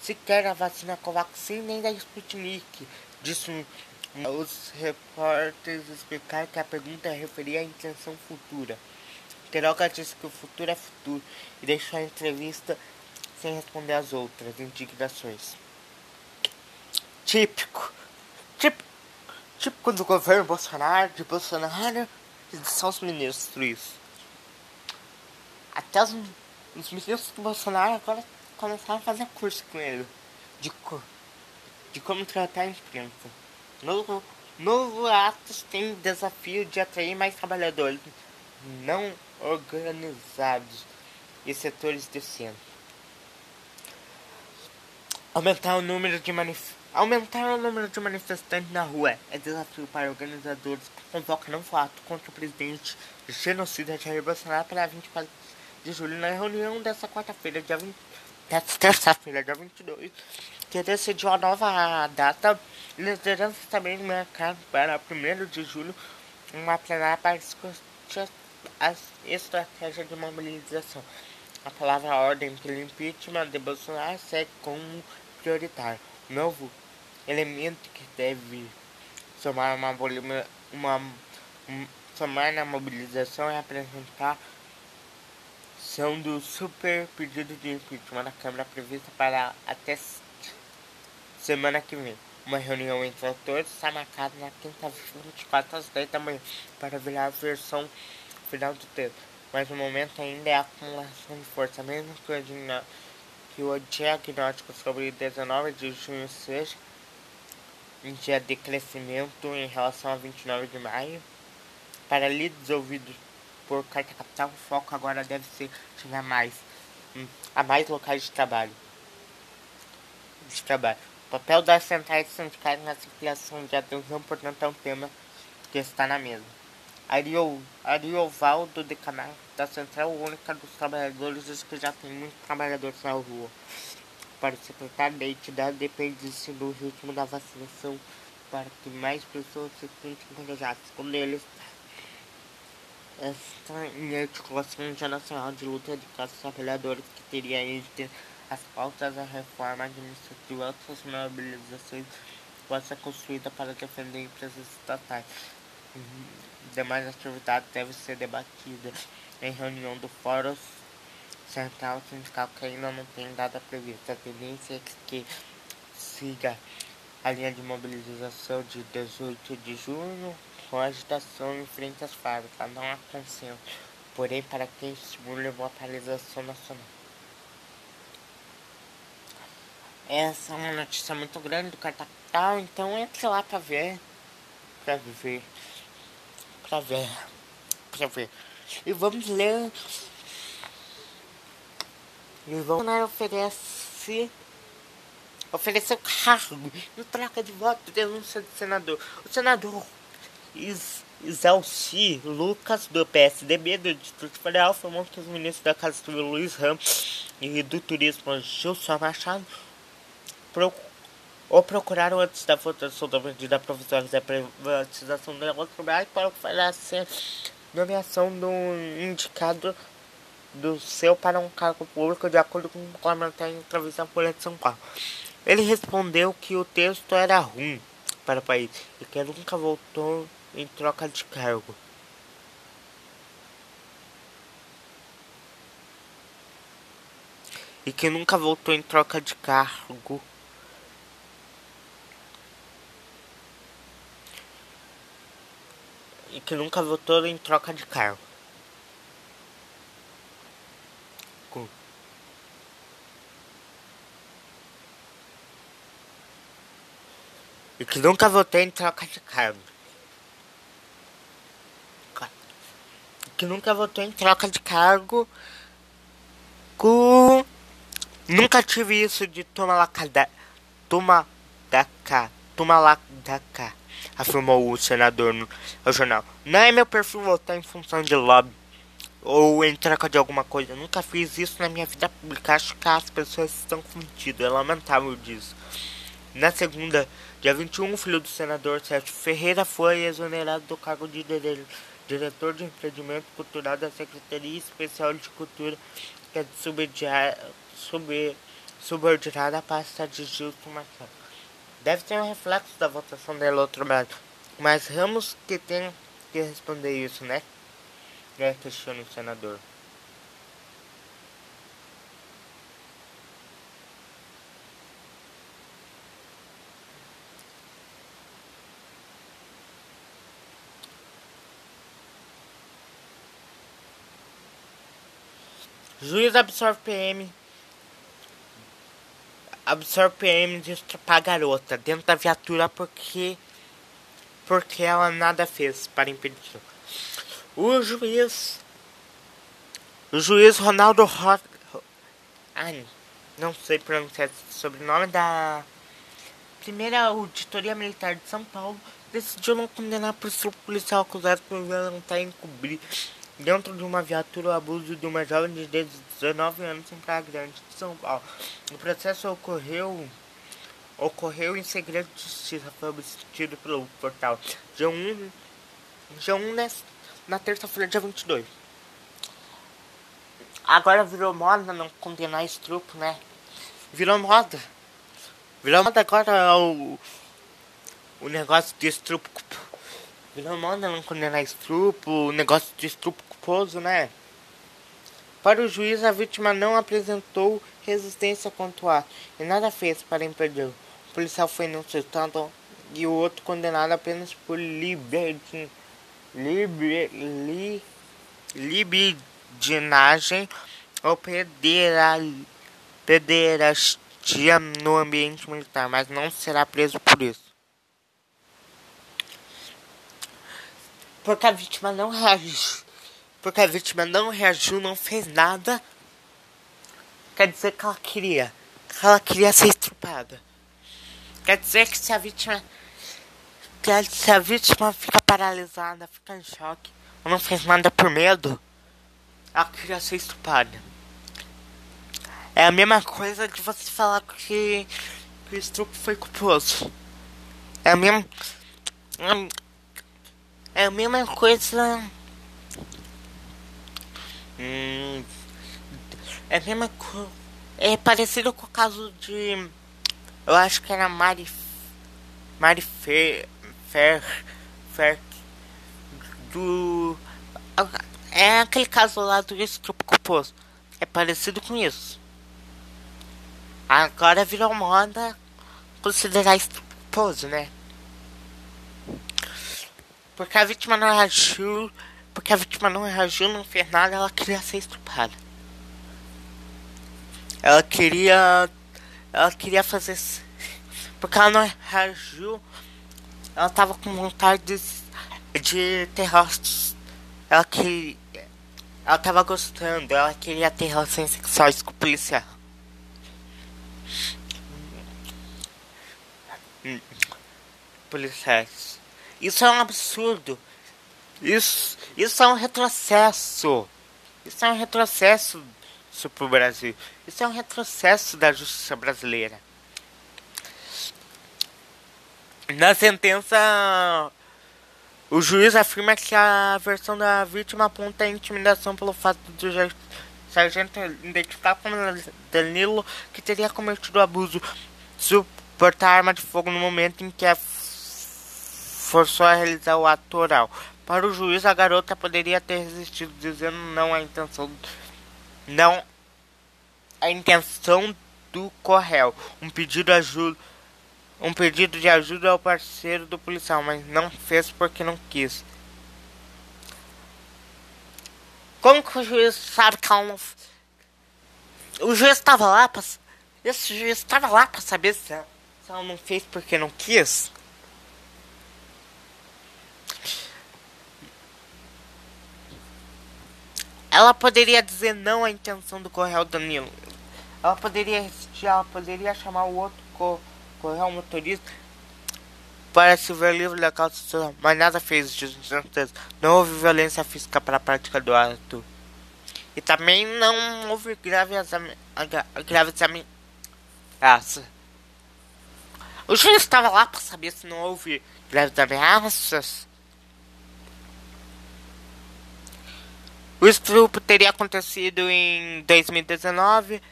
Sequer a vacina Covaxin nem da Sputnik, disse os repórteres explicaram que a pergunta referia à intenção futura. Queiroga disse que o futuro é futuro e deixou a entrevista sem responder às outras indignações. Típico. Típico, típico do governo Bolsonaro, de Bolsonaro e são os ministros. Até os, os ministros do Bolsonaro agora começaram a fazer curso com ele. De, de como tratar a imprensa. Novo, novo Atos tem desafio de atrair mais trabalhadores não organizados e setores de centro. Aumentar o número de manif Aumentar o número de manifestantes na rua é desafio para organizadores que convocam um fato contra o presidente genocida Jair Bolsonaro para 24 de julho na reunião dessa quarta-feira, dia 20, dessa terça-feira, dia 22, que decidiu a nova data. Liderança também marcaram para 1 de julho uma plenária para discutir a estratégia de mobilização. A palavra ordem pelo impeachment de Bolsonaro segue como prioritário. Novo elemento que deve somar uma, uma um, somar na mobilização é apresentar são do super pedido de impeachment da Câmara prevista para até semana que vem. Uma reunião entre autores está marcada na quinta-feira, 24 às 10 da manhã, para virar a versão final do texto, mas no momento ainda é a acumulação de força, mesmo que o, que o diagnóstico sobre 19 de junho seja um dia de crescimento em relação a 29 de maio. Para líderes ouvidos por Carta Capital, o foco agora deve ser chegar mais hum, a mais locais de trabalho. De trabalho. O papel das centrais sindicais na circulação de atenção, portanto, é um tema que está na mesa. Ariovaldo de Camargo, da Central Única dos Trabalhadores, diz que já tem muitos trabalhadores na rua. Para o secretário da entidade depende do ritmo da vacinação para que mais pessoas se sintam encorajadas. Segundo eles, está em articulação internacional de luta de classes trabalhadores que teria entre as pautas da reforma administrativa e outras mobilizações ser construída para defender empresas estatais. Uhum demais atividades devem ser debatidas em reunião do Fórum Central Sindical que ainda não tem data prevista. A tendência é que siga a linha de mobilização de 18 de junho com agitação em frente às fábricas. Não há consenso, porém, para quem estimula uma paralisação nacional. Essa é uma notícia muito grande do Capital, então entre lá para ver, para ver pra ver. Pra ver. E vamos ler. E vamos oferece ofereceu cargo em troca de voto de denúncia do senador. O senador Is Isalci Lucas, do PSDB do Distrito Federal, afirmou que os ministros da Casa Civil Luiz Ramos e do Turismo Gilson Machado ou procuraram antes da votação da medida provisória da privatização da Eletrobras para a nomeação do indicado do seu para um cargo público de acordo com o comentário em entrevista à Folha de São Paulo. Ele respondeu que o texto era ruim para o país e que nunca voltou em troca de cargo. E que nunca voltou em troca de cargo. E que nunca votou em troca de cargo. E que nunca votei em troca de cargo. Que nunca votou em troca de cargo. Com... Nunca tive isso de tomar lá Toma da cá. Toma lá da cá. Afirmou o senador no jornal. Não é meu perfil votar em função de lobby ou em troca de alguma coisa. Nunca fiz isso na minha vida pública. Acho que as pessoas estão confundidas. É lamentável disso. Na segunda, dia 21, o filho do senador Sérgio Ferreira foi exonerado do cargo de diretor de empreendimento cultural da Secretaria Especial de Cultura, que é sub, subordinada à pasta de Gilson Marcelo. Deve ser um reflexo da votação da Eletrobras, mas Ramos que tem que responder isso, né? É, questiona o senador. Juiz absorve PM. Absorve PM de estrupar garota dentro da viatura porque. Porque ela nada fez para impedir. O juiz. O juiz Ronaldo Rot. Ai, não sei pronunciar o sobrenome da primeira auditoria militar de São Paulo decidiu não condenar por policial acusado por violentar e encobrir dentro de uma viatura o abuso de uma jovem de 19 anos em Praia Grande de São Paulo. O processo ocorreu ocorreu em segredo de justiça, foi obtido pelo portal G1, G1 na terça-feira, dia 22. Agora virou moda não condenar estrupo, né? Virou moda. Virou moda agora o, o negócio de estrupo Virou moda não condenar estrupo, negócio de estrupo né? Para o juiz, a vítima não apresentou resistência quanto a e nada fez para impedir. O policial foi inocentado e o outro condenado apenas por liberdin, liber, li, libidinagem ou pederastia no ambiente militar, mas não será preso por isso. porque a vítima não reagiu. Porque a vítima não reagiu, não fez nada. Quer dizer que ela queria. Que ela queria ser estrupada. Quer dizer que se a vítima. Que se a vítima fica paralisada, fica em choque, ou não fez nada por medo, ela queria ser estrupada. É a mesma coisa de você falar que, que o estupro foi culposo. É a mesma. É a mesma coisa. Hum, é coisa. É parecido com o caso de. Eu acho que era Mari. Mari Fer. Fer. Fer. Do. É aquele caso lá do estupro. É parecido com isso. Agora virou moda considerar estupro né? Porque a vítima não reagiu. Porque a vítima não reagiu, não fez nada, ela queria ser estuprada. Ela queria. Ela queria fazer. Porque ela não reagiu. Ela tava com vontade de, de ter rostos. Ela queria. Ela tava gostando, ela queria ter relações sexuais com o policial. hum, policiais. Isso é um absurdo. Isso, isso é um retrocesso. Isso é um retrocesso para o Brasil. Isso é um retrocesso da justiça brasileira. Na sentença, o juiz afirma que a versão da vítima aponta a intimidação pelo fato do sargento identificar como Danilo que teria cometido o abuso de portar arma de fogo no momento em que a forçou a realizar o ato oral. Para o juiz, a garota poderia ter resistido, dizendo não à intenção, não a intenção do correio, um pedido de ajuda, um pedido de ajuda ao parceiro do policial, mas não fez porque não quis. Como que o juiz sabe que ela não... O juiz estava lá para... Esse juiz estava lá para saber se se ela não fez porque não quis. Ela poderia dizer não à intenção do Correio Danilo. Ela poderia resistir, ela poderia chamar o outro co Correio motorista para se ver livre da causa mas nada fez de certeza. Não houve violência física para a prática do ato. E também não houve graves graves ameaças. O juiz estava lá para saber se não houve graves ameaças. O estupro teria acontecido em 2019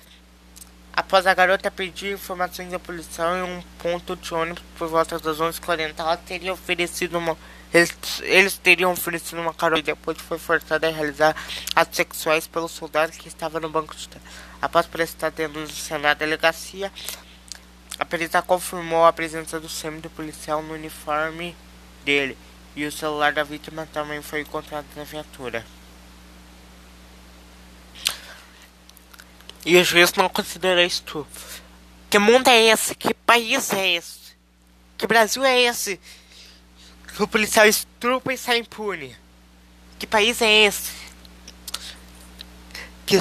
após a garota pedir informações à polícia em um ponto de ônibus por volta das 11h40. Ela teria oferecido uma. Eles, eles teriam oferecido uma carona e depois foi forçada a realizar atos sexuais pelo soldado que estava no banco de trás. Após prestar denúncia na delegacia, a perita confirmou a presença do semi do policial no uniforme dele e o celular da vítima também foi encontrado na viatura. E o juiz não considera isso. Que mundo é esse? Que país é esse? Que Brasil é esse? Que o policial estrupa e sai impune. Que país é esse? Que,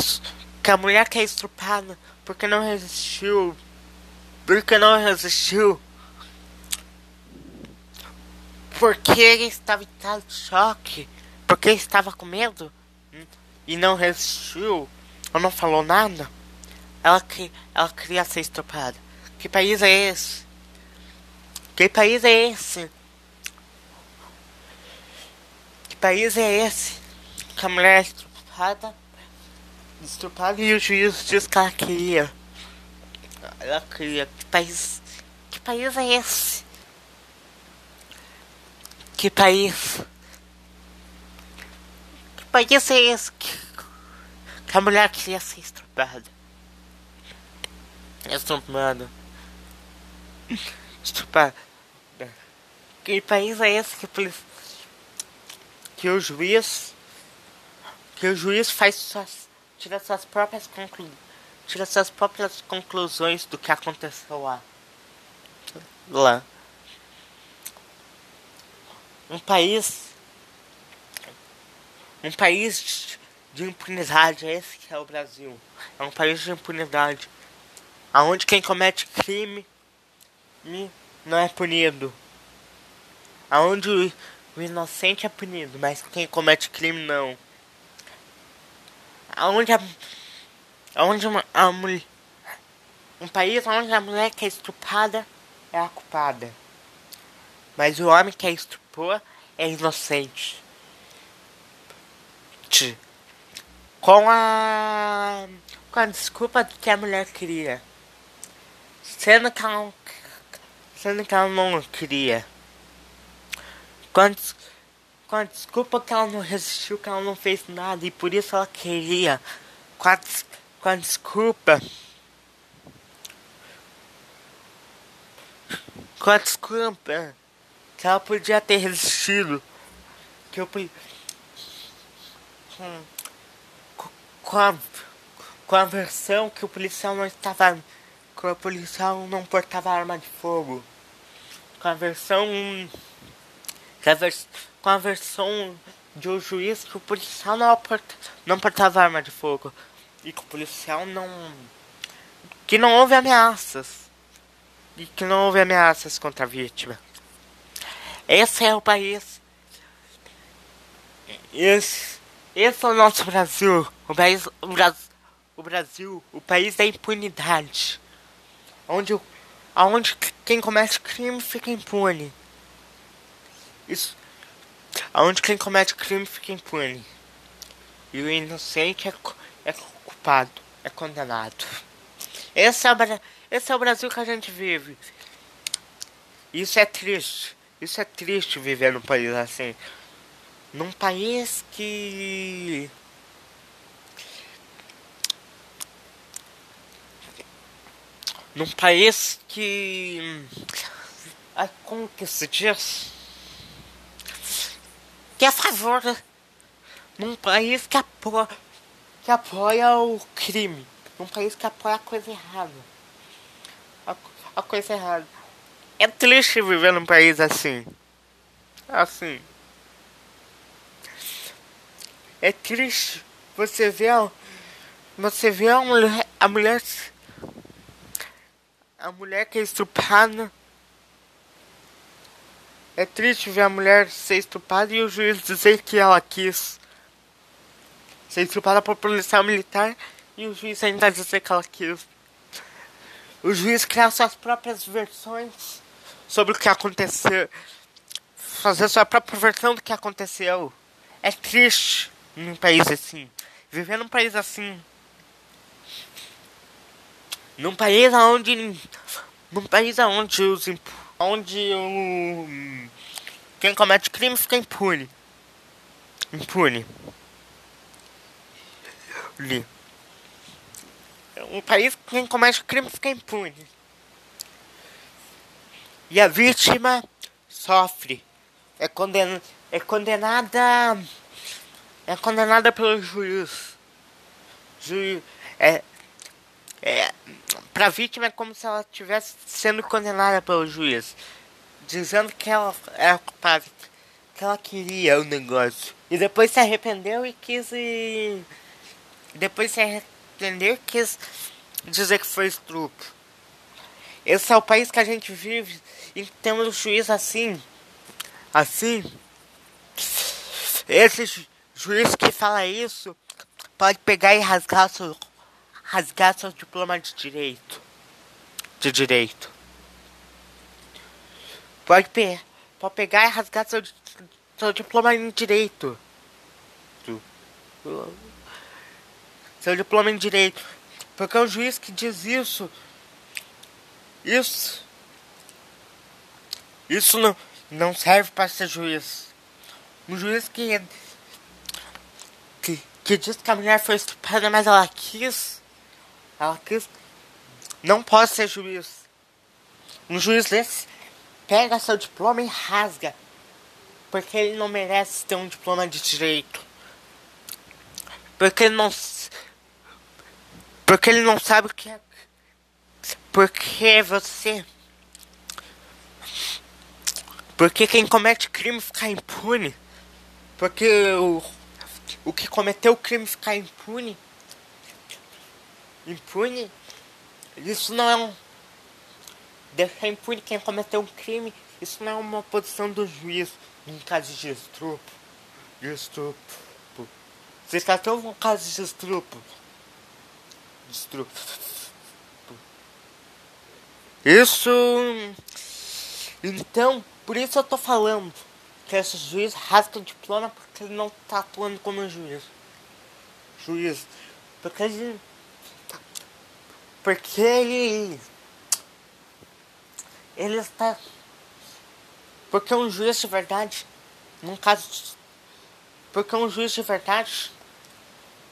que a mulher que é estrupada porque não resistiu. Porque não resistiu. Porque ele estava em estado de choque. Porque estava com medo. E não resistiu. Ou não falou nada. Ela, que, ela queria ser estuprada. Que país é esse? Que país é esse? Que país é esse? Que a mulher é estuprada, estuprada e o juiz diz que ela queria. Ela queria. Que país? Que país é esse? Que país? Que país é esse? Que, a mulher queria ser estuprada. Estuprado. Estuprado. Que país é esse que, que o juiz que o juiz faz suas tira suas próprias conclu, tira suas próprias conclusões do que aconteceu lá lá um país um país de impunidade é esse que é o Brasil é um país de impunidade aonde quem comete crime não é punido. Aonde o inocente é punido, mas quem comete crime não. Aonde a, aonde uma, a mulher, um país onde a mulher que é estuprada é a culpada, mas o homem que é estuprou é inocente. Com a com a desculpa que a mulher queria. Sendo que ela não, sendo que ela não queria. Quando, com a desculpa que ela não resistiu, que ela não fez nada e por isso ela queria. Com a, com a desculpa. Com a desculpa que ela podia ter resistido. Que eu. Com, com, a, com a versão que o policial não estava que o policial não portava arma de fogo. Com a versão. Com a, vers, com a versão de um juiz que o policial não, porta, não portava arma de fogo. E que o policial não. Que não houve ameaças. e que não houve ameaças contra a vítima. Esse é o país. Esse, esse é o nosso Brasil. O país, o Brasil, o Brasil, o país da impunidade. Onde, onde quem comete crime fica impune. Isso. Onde quem comete crime fica impune. E o inocente é, é culpado, é condenado. Esse é, o, esse é o Brasil que a gente vive. Isso é triste. Isso é triste viver num país assim. Num país que. Num país que. Ai, como que se diz? Que é a favor. Num país que apoia, que apoia o crime. Num país que apoia a coisa errada. A, a coisa errada. É triste viver num país assim. Assim. É triste você ver você vê a mulher, a mulher a mulher que é estuprada. É triste ver a mulher ser estuprada e o juiz dizer que ela quis ser estuprada por policial militar e o juiz ainda dizer que ela quis. O juiz criar suas próprias versões sobre o que aconteceu, fazer sua própria versão do que aconteceu. É triste num país assim. Viver num país assim. Num país onde. Num país onde os onde o. Quem comete crime fica impune. Impune. Um país que quem comete crime fica impune. E a vítima sofre. É, conden é condenada. É condenada pelo juiz. Juiz. É. É. Pra vítima é como se ela estivesse sendo condenada pelo juiz. Dizendo que ela é culpada. Que ela queria o negócio. E depois se arrependeu e quis. E depois se arrependeu e quis dizer que foi estupro. Esse é o país que a gente vive e temos um juiz assim. Assim. Esse juiz que fala isso pode pegar e rasgar seu, rasgar seu diploma de direito. De direito. Pode, pe pode pegar e rasgar seu, seu diploma em direito. Seu diploma em direito. Porque é o juiz que diz isso isso. Isso não, não serve para ser juiz. Um juiz que, que, diz que a mulher foi estuprada, mas ela quis. Ela quis. Não pode ser juiz. Um juiz desse pega seu diploma e rasga. Porque ele não merece ter um diploma de direito. Porque ele não. Porque ele não sabe o que é porque você. Porque quem comete crime fica impune. Porque o, o que cometeu o crime ficar impune. Impune. Isso não é um. Deixar impune quem cometeu um crime. Isso não é uma posição do juiz em caso de estupro. De estupro. Está tão um caso de estupro. De estupro. Isso. Então, por isso eu tô falando que esse juiz rasga o diploma porque ele não tá atuando como juiz. Juiz. Porque ele. Porque ele. Ele está. Porque um juiz de verdade, num caso. Porque um juiz de verdade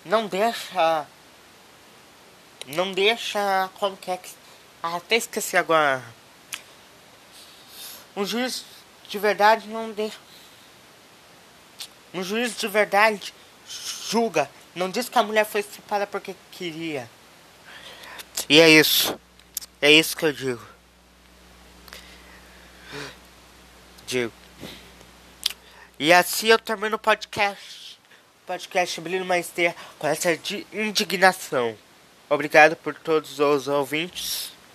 não deixa. Não deixa. Como que é que ah, até esqueci agora. Um juiz de verdade não deixa. Um juiz de verdade julga. Não diz que a mulher foi estuprada porque queria. E é isso. É isso que eu digo. Digo. E assim eu termino o podcast. Podcast Brilho Maestria com essa indignação. Obrigado por todos os ouvintes.